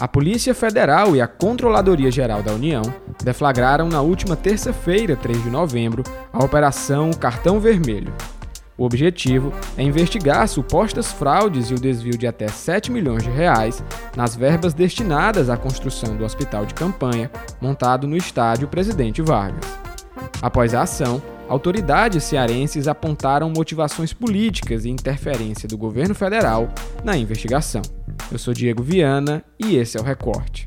A Polícia Federal e a Controladoria Geral da União deflagraram na última terça-feira, 3 de novembro, a Operação Cartão Vermelho. O objetivo é investigar supostas fraudes e o desvio de até 7 milhões de reais nas verbas destinadas à construção do hospital de campanha montado no estádio Presidente Vargas. Após a ação, autoridades cearenses apontaram motivações políticas e interferência do governo federal na investigação. Eu sou Diego Viana e esse é o Recorte.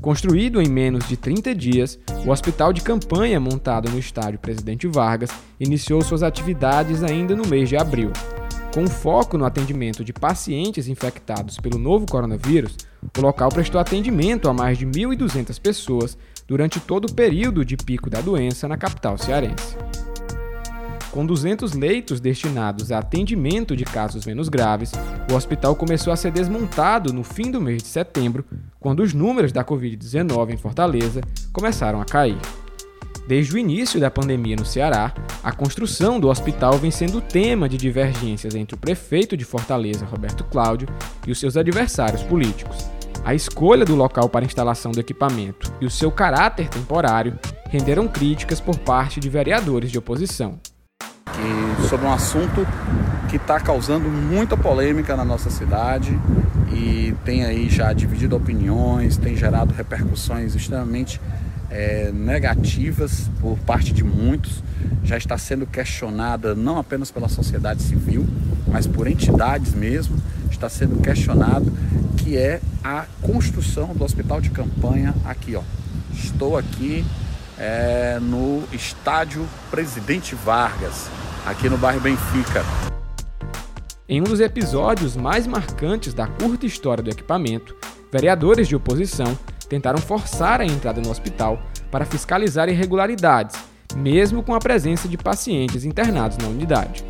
Construído em menos de 30 dias, o hospital de campanha montado no estádio Presidente Vargas iniciou suas atividades ainda no mês de abril. Com foco no atendimento de pacientes infectados pelo novo coronavírus, o local prestou atendimento a mais de 1.200 pessoas durante todo o período de pico da doença na capital cearense. Com 200 leitos destinados a atendimento de casos menos graves, o hospital começou a ser desmontado no fim do mês de setembro, quando os números da Covid-19 em Fortaleza começaram a cair. Desde o início da pandemia no Ceará, a construção do hospital vem sendo tema de divergências entre o prefeito de Fortaleza, Roberto Cláudio, e os seus adversários políticos. A escolha do local para instalação do equipamento e o seu caráter temporário renderam críticas por parte de vereadores de oposição. sobre um assunto que está causando muita polêmica na nossa cidade e tem aí já dividido opiniões, tem gerado repercussões extremamente é, negativas por parte de muitos, já está sendo questionada não apenas pela sociedade civil, mas por entidades mesmo, está sendo questionado que é a construção do hospital de campanha aqui, ó. Estou aqui é, no estádio Presidente Vargas, aqui no bairro Benfica. Em um dos episódios mais marcantes da curta história do equipamento, vereadores de oposição tentaram forçar a entrada no hospital para fiscalizar irregularidades, mesmo com a presença de pacientes internados na unidade.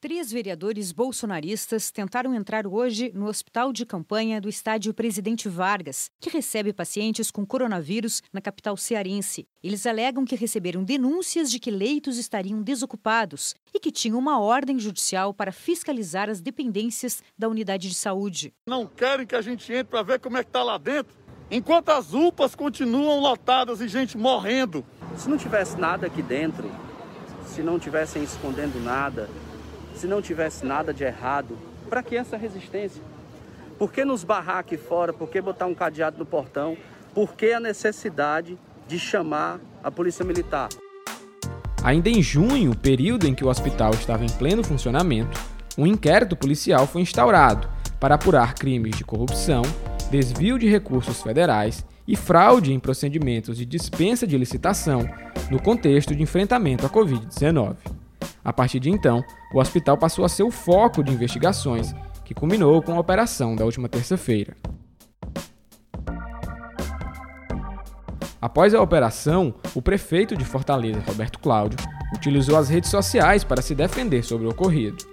Três vereadores bolsonaristas tentaram entrar hoje no hospital de campanha do estádio Presidente Vargas, que recebe pacientes com coronavírus na capital cearense. Eles alegam que receberam denúncias de que leitos estariam desocupados e que tinham uma ordem judicial para fiscalizar as dependências da unidade de saúde. Não querem que a gente entre para ver como é que está lá dentro, enquanto as UPAs continuam lotadas e gente morrendo. Se não tivesse nada aqui dentro, se não tivessem escondendo nada, se não tivesse nada de errado, para que essa resistência? Por que nos barrar aqui fora? Por que botar um cadeado no portão? Por que a necessidade de chamar a polícia militar? Ainda em junho, período em que o hospital estava em pleno funcionamento, um inquérito policial foi instaurado para apurar crimes de corrupção, desvio de recursos federais e fraude em procedimentos de dispensa de licitação no contexto de enfrentamento à Covid-19. A partir de então, o hospital passou a ser o foco de investigações, que culminou com a operação da última terça-feira. Após a operação, o prefeito de Fortaleza, Roberto Cláudio, utilizou as redes sociais para se defender sobre o ocorrido.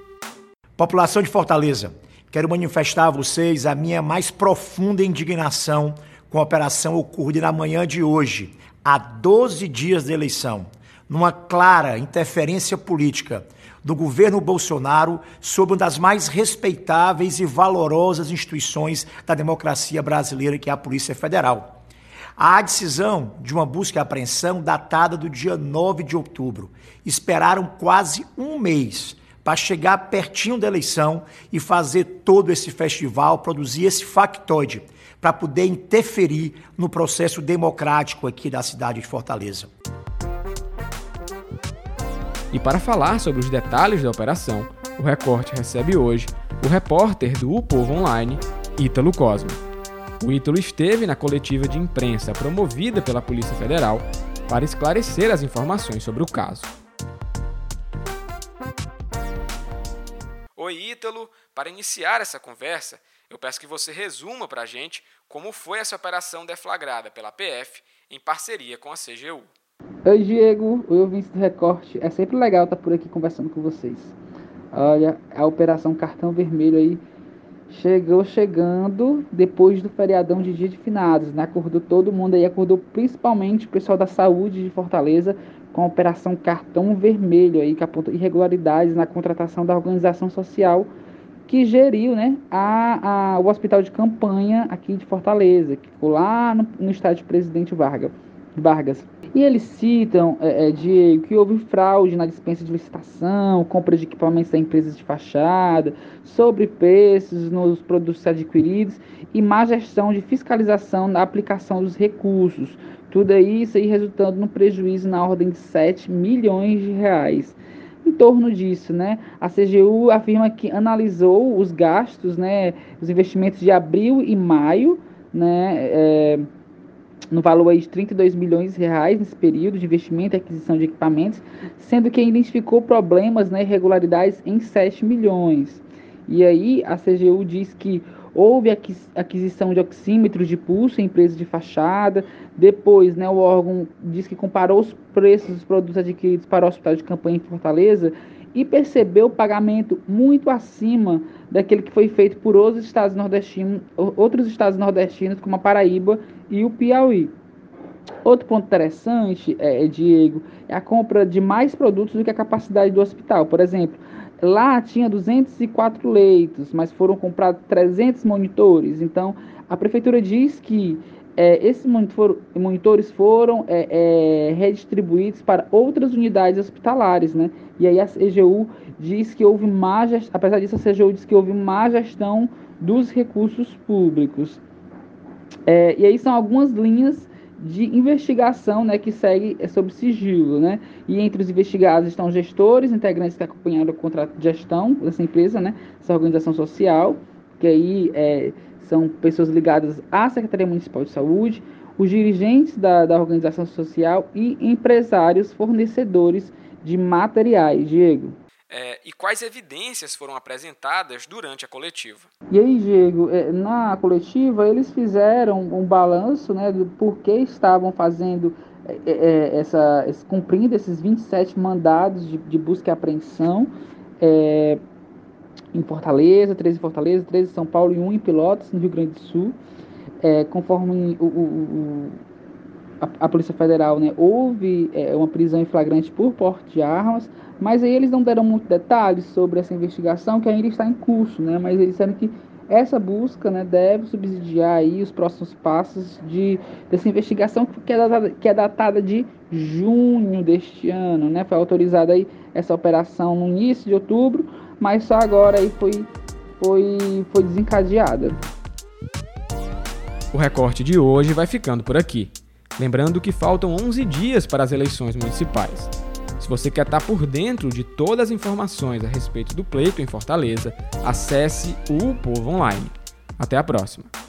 População de Fortaleza, quero manifestar a vocês a minha mais profunda indignação com a operação ocorrida na manhã de hoje, há 12 dias da eleição numa clara interferência política do governo Bolsonaro sobre uma das mais respeitáveis e valorosas instituições da democracia brasileira, que é a Polícia Federal. Há a decisão de uma busca e apreensão datada do dia 9 de outubro. Esperaram quase um mês para chegar pertinho da eleição e fazer todo esse festival, produzir esse factoide, para poder interferir no processo democrático aqui da cidade de Fortaleza. E para falar sobre os detalhes da operação, o Recorte recebe hoje o repórter do O Povo Online, Ítalo Cosmo. O Ítalo esteve na coletiva de imprensa promovida pela Polícia Federal para esclarecer as informações sobre o caso. Oi, Ítalo. Para iniciar essa conversa, eu peço que você resuma para a gente como foi essa operação deflagrada pela PF em parceria com a CGU. Oi, Diego, o ouvintes do Recorte. É sempre legal estar por aqui conversando com vocês. Olha, a Operação Cartão Vermelho aí chegou chegando depois do feriadão de dia de finados, né? Acordou todo mundo aí, acordou principalmente o pessoal da saúde de Fortaleza com a operação cartão vermelho aí, que aponta irregularidades na contratação da organização social que geriu né, a, a, o hospital de campanha aqui de Fortaleza, que ficou lá no, no estádio Presidente Vargas. Vargas. E eles citam, é, é, Diego, que houve fraude na dispensa de licitação, compra de equipamentos da empresas de fachada, sobrepreços nos produtos adquiridos e má gestão de fiscalização na aplicação dos recursos. Tudo isso aí resultando no prejuízo na ordem de 7 milhões de reais. Em torno disso, né, a CGU afirma que analisou os gastos, né, os investimentos de abril e maio, né, é, no valor aí de 32 milhões de reais nesse período de investimento e aquisição de equipamentos, sendo que identificou problemas, né, irregularidades em 7 milhões. E aí a CGU diz que houve aquisição de oxímetros de pulso em empresas de fachada, depois né, o órgão diz que comparou os preços dos produtos adquiridos para o hospital de campanha em Fortaleza e percebeu o pagamento muito acima daquele que foi feito por outros estados nordestinos, outros estados nordestinos como a Paraíba e o Piauí. Outro ponto interessante, é, Diego, é a compra de mais produtos do que a capacidade do hospital. Por exemplo, lá tinha 204 leitos, mas foram comprados 300 monitores. Então, a prefeitura diz que é, esses monitor, monitores foram é, é, redistribuídos para outras unidades hospitalares, né? E aí a CGU diz que houve má gestão, apesar disso, a CGU diz que houve má gestão dos recursos públicos. É, e aí são algumas linhas de investigação né, que segue sob sigilo. Né? E entre os investigados estão gestores, integrantes que acompanharam o contrato de gestão dessa empresa, né, essa organização social, que aí é, são pessoas ligadas à Secretaria Municipal de Saúde, os dirigentes da, da organização social e empresários fornecedores de materiais. Diego. É, e quais evidências foram apresentadas durante a coletiva? E aí, Diego, é, na coletiva eles fizeram um balanço né, do porquê estavam fazendo é, é, essa, cumprindo esses 27 mandados de, de busca e apreensão é, em Fortaleza, 13 em Fortaleza, 13 em São Paulo e 1 em Pilotos, no Rio Grande do Sul. conforme o, o, o a, a, Polícia Federal né, houve uma prisão em flagrante por porte de armas, mas aí eles não deram muitos detalhes sobre essa investigação que ainda está em curso, né? Mas eles disseram que essa busca né, deve subsidiar aí os próximos passos de, dessa investigação que é, datada, que é datada de junho deste ano, né? Foi autorizada aí essa operação no início de outubro, mas só agora aí foi, foi, foi desencadeada. O recorte de hoje vai ficando por aqui. Lembrando que faltam 11 dias para as eleições municipais. Se você quer estar por dentro de todas as informações a respeito do pleito em Fortaleza, acesse o Povo Online. Até a próxima!